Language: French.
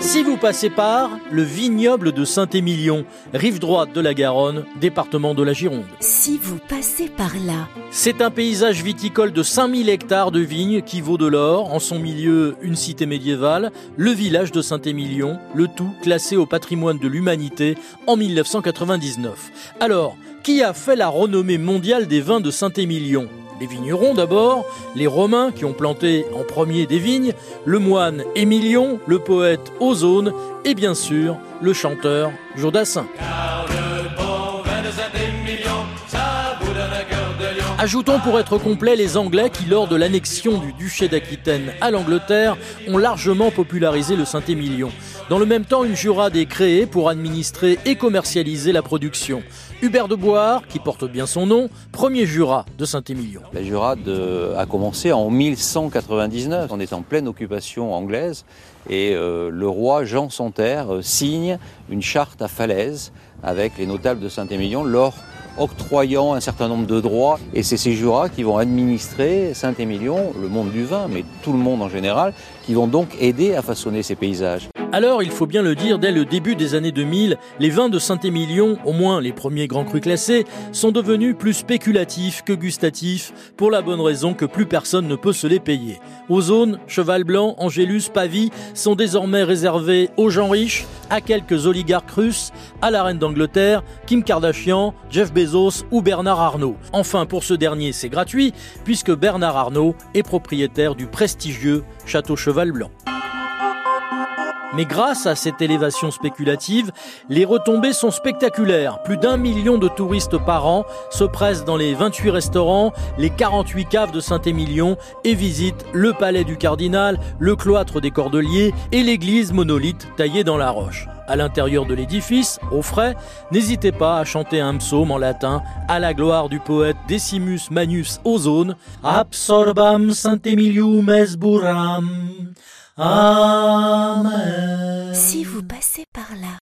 Si vous passez par le vignoble de Saint-Émilion, rive droite de la Garonne, département de la Gironde. Si vous passez par là, C'est un paysage viticole de 5000 hectares de vignes qui vaut de l'or. En son milieu, une cité médiévale, le village de Saint-Émilion, le tout classé au patrimoine de l'humanité en 1999. Alors, qui a fait la renommée mondiale des vins de Saint-Émilion? Les vignerons d'abord, les Romains qui ont planté en premier des vignes, le moine Émilion, le poète Ozone et bien sûr le chanteur Jodassin. Ajoutons pour être complet les Anglais qui, lors de l'annexion du duché d'Aquitaine à l'Angleterre, ont largement popularisé le Saint-Émilion. Dans le même temps, une jurade est créée pour administrer et commercialiser la production. Hubert de Boire, qui porte bien son nom, premier jurat de Saint-Émilion. La jurade a commencé en 1199. On est en pleine occupation anglaise et euh, le roi Jean Santerre euh, signe une charte à Falaise avec les notables de Saint-Émilion leur octroyant un certain nombre de droits. Et c'est ces jurats qui vont administrer Saint-Émilion, le monde du vin, mais tout le monde en général, qui vont donc aider à façonner ces paysages. Alors, il faut bien le dire, dès le début des années 2000, les vins de Saint-Émilion, au moins les premiers grands crus classés, sont devenus plus spéculatifs que gustatifs, pour la bonne raison que plus personne ne peut se les payer. Ozone, Cheval Blanc, Angélus, Pavie sont désormais réservés aux gens riches, à quelques oligarques russes, à la reine d'Angleterre, Kim Kardashian, Jeff Bezos ou Bernard Arnault. Enfin, pour ce dernier, c'est gratuit, puisque Bernard Arnault est propriétaire du prestigieux Château Cheval Blanc. Mais grâce à cette élévation spéculative, les retombées sont spectaculaires. Plus d'un million de touristes par an se pressent dans les 28 restaurants, les 48 caves de Saint-Émilion et visitent le palais du cardinal, le cloître des Cordeliers et l'église monolithe taillée dans la roche. À l'intérieur de l'édifice, au frais, n'hésitez pas à chanter un psaume en latin à la gloire du poète Decimus Manus Ozone. Absorbam Saint-Emilium esburam. Amen. si vous passez par là,